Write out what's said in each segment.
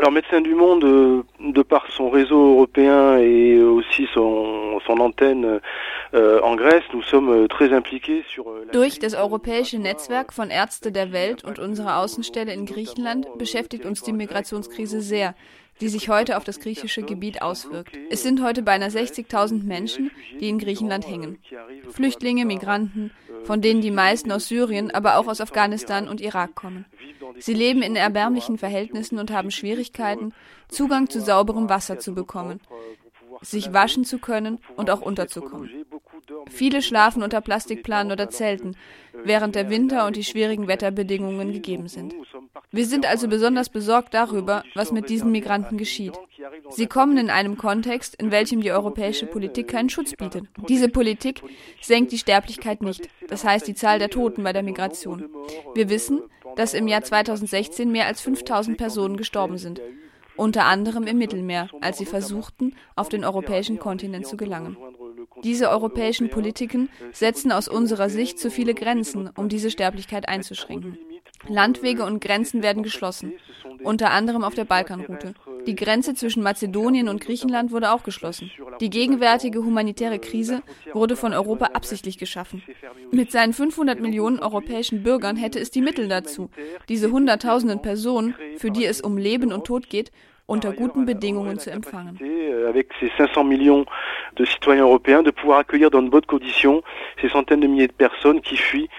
Alors Médecins du Monde, euh, de par son réseau européen et aussi son, son antenne euh, en Grèce, nous sommes euh, très impliqués sur Durch das europäische Netzwerk von Ärzte der Welt und unsere Außenstelle in Griechenland beschäftigt uns die Migrationskrise sehr die sich heute auf das griechische Gebiet auswirkt. Es sind heute beinahe 60.000 Menschen, die in Griechenland hängen. Flüchtlinge, Migranten, von denen die meisten aus Syrien, aber auch aus Afghanistan und Irak kommen. Sie leben in erbärmlichen Verhältnissen und haben Schwierigkeiten, Zugang zu sauberem Wasser zu bekommen, sich waschen zu können und auch unterzukommen. Viele schlafen unter Plastikplanen oder Zelten, während der Winter und die schwierigen Wetterbedingungen gegeben sind. Wir sind also besonders besorgt darüber, was mit diesen Migranten geschieht. Sie kommen in einem Kontext, in welchem die europäische Politik keinen Schutz bietet. Diese Politik senkt die Sterblichkeit nicht, das heißt die Zahl der Toten bei der Migration. Wir wissen, dass im Jahr 2016 mehr als 5000 Personen gestorben sind, unter anderem im Mittelmeer, als sie versuchten, auf den europäischen Kontinent zu gelangen. Diese europäischen Politiken setzen aus unserer Sicht zu viele Grenzen, um diese Sterblichkeit einzuschränken. Landwege und Grenzen werden geschlossen, unter anderem auf der Balkanroute. Die Grenze zwischen Mazedonien und Griechenland wurde auch geschlossen. Die gegenwärtige humanitäre Krise wurde von Europa absichtlich geschaffen. Mit seinen 500 Millionen europäischen Bürgern hätte es die Mittel dazu, diese Hunderttausenden Personen, für die es um Leben und Tod geht, unter guten Bedingungen zu empfangen. Avec ces 500 millions de citoyens européens, de pouvoir accueillir dans de bonnes conditions ces centaines de milliers de personnes qui fuient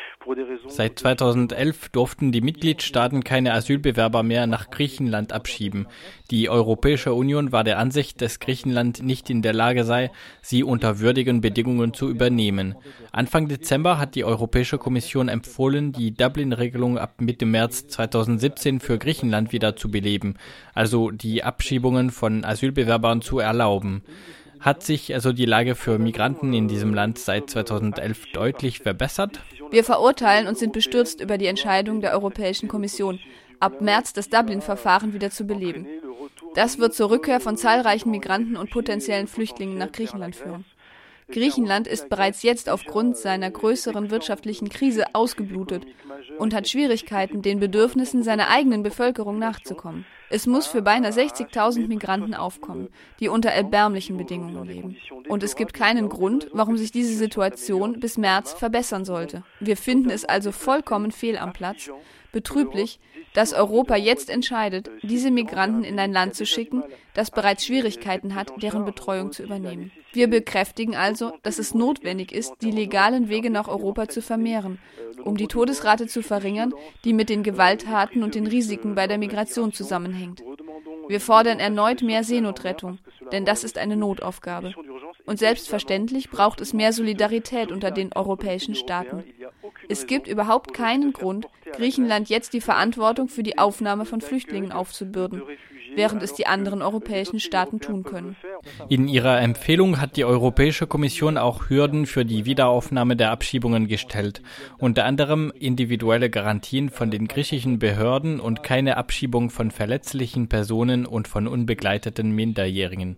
Seit 2011 durften die Mitgliedstaaten keine Asylbewerber mehr nach Griechenland abschieben. Die Europäische Union war der Ansicht, dass Griechenland nicht in der Lage sei, sie unter würdigen Bedingungen zu übernehmen. Anfang Dezember hat die Europäische Kommission empfohlen, die Dublin-Regelung ab Mitte März 2017 für Griechenland wieder zu beleben, also die Abschiebungen von Asylbewerbern zu erlauben. Hat sich also die Lage für Migranten in diesem Land seit 2011 deutlich verbessert? Wir verurteilen und sind bestürzt über die Entscheidung der Europäischen Kommission, ab März das Dublin-Verfahren wieder zu beleben. Das wird zur Rückkehr von zahlreichen Migranten und potenziellen Flüchtlingen nach Griechenland führen. Griechenland ist bereits jetzt aufgrund seiner größeren wirtschaftlichen Krise ausgeblutet und hat Schwierigkeiten, den Bedürfnissen seiner eigenen Bevölkerung nachzukommen. Es muss für beinahe 60.000 Migranten aufkommen, die unter erbärmlichen Bedingungen leben. Und es gibt keinen Grund, warum sich diese Situation bis März verbessern sollte. Wir finden es also vollkommen fehl am Platz, betrüblich, dass Europa jetzt entscheidet, diese Migranten in ein Land zu schicken, das bereits Schwierigkeiten hat, deren Betreuung zu übernehmen. Wir bekräftigen also, dass es notwendig ist, die legalen Wege nach Europa zu vermehren, um die Todesrate zu verringern, die mit den Gewalttaten und den Risiken bei der Migration zusammenhängt. Wir fordern erneut mehr Seenotrettung, denn das ist eine Notaufgabe. Und selbstverständlich braucht es mehr Solidarität unter den europäischen Staaten. Es gibt überhaupt keinen Grund, Griechenland jetzt die Verantwortung für die Aufnahme von Flüchtlingen aufzubürden, während es die anderen europäischen Staaten tun können. In ihrer Empfehlung hat die Europäische Kommission auch Hürden für die Wiederaufnahme der Abschiebungen gestellt, unter anderem individuelle Garantien von den griechischen Behörden und keine Abschiebung von verletzlichen Personen und von unbegleiteten Minderjährigen.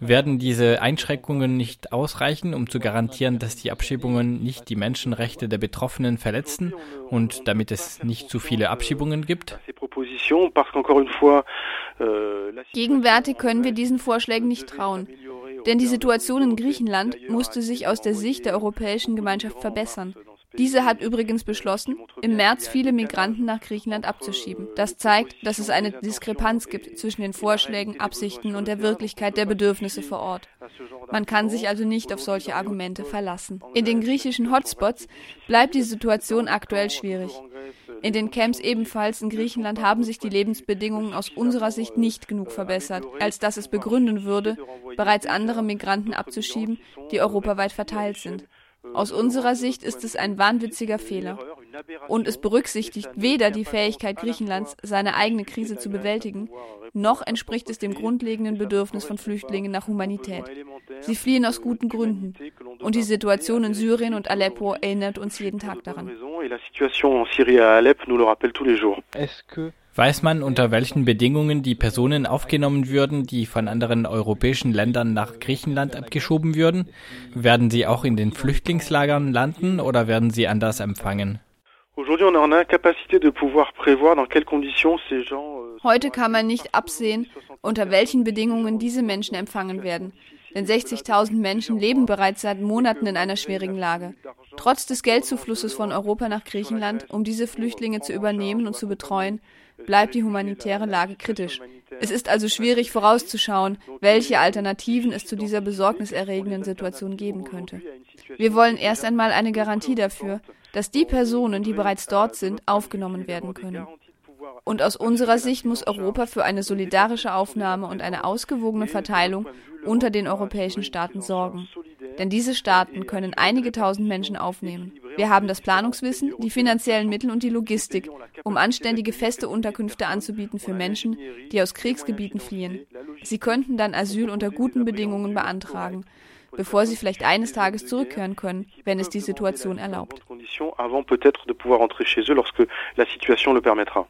Werden diese Einschränkungen nicht ausreichen, um zu garantieren, dass die Abschiebungen nicht die Menschenrechte der Betroffenen verletzen und damit es nicht zu viele Abschiebungen gibt? Gegenwärtig können wir diesen Vorschlägen nicht trauen. Denn die Situation in Griechenland musste sich aus der Sicht der Europäischen Gemeinschaft verbessern. Diese hat übrigens beschlossen, im März viele Migranten nach Griechenland abzuschieben. Das zeigt, dass es eine Diskrepanz gibt zwischen den Vorschlägen, Absichten und der Wirklichkeit der Bedürfnisse vor Ort. Man kann sich also nicht auf solche Argumente verlassen. In den griechischen Hotspots bleibt die Situation aktuell schwierig. In den Camps ebenfalls in Griechenland haben sich die Lebensbedingungen aus unserer Sicht nicht genug verbessert, als dass es begründen würde, bereits andere Migranten abzuschieben, die europaweit verteilt sind. Aus unserer Sicht ist es ein wahnwitziger Fehler. Und es berücksichtigt weder die Fähigkeit Griechenlands, seine eigene Krise zu bewältigen, noch entspricht es dem grundlegenden Bedürfnis von Flüchtlingen nach Humanität. Sie fliehen aus guten Gründen. Und die Situation in Syrien und Aleppo erinnert uns jeden Tag daran. Weiß man, unter welchen Bedingungen die Personen aufgenommen würden, die von anderen europäischen Ländern nach Griechenland abgeschoben würden? Werden sie auch in den Flüchtlingslagern landen oder werden sie anders empfangen? Heute kann man nicht absehen, unter welchen Bedingungen diese Menschen empfangen werden. Denn 60.000 Menschen leben bereits seit Monaten in einer schwierigen Lage. Trotz des Geldzuflusses von Europa nach Griechenland, um diese Flüchtlinge zu übernehmen und zu betreuen, bleibt die humanitäre Lage kritisch. Es ist also schwierig vorauszuschauen, welche Alternativen es zu dieser besorgniserregenden Situation geben könnte. Wir wollen erst einmal eine Garantie dafür, dass die Personen, die bereits dort sind, aufgenommen werden können. Und aus unserer Sicht muss Europa für eine solidarische Aufnahme und eine ausgewogene Verteilung unter den europäischen Staaten sorgen. Denn diese Staaten können einige tausend Menschen aufnehmen. Wir haben das Planungswissen, die finanziellen Mittel und die Logistik, um anständige feste Unterkünfte anzubieten für Menschen, die aus Kriegsgebieten fliehen. Sie könnten dann Asyl unter guten Bedingungen beantragen, bevor sie vielleicht eines Tages zurückkehren können, wenn es die Situation erlaubt.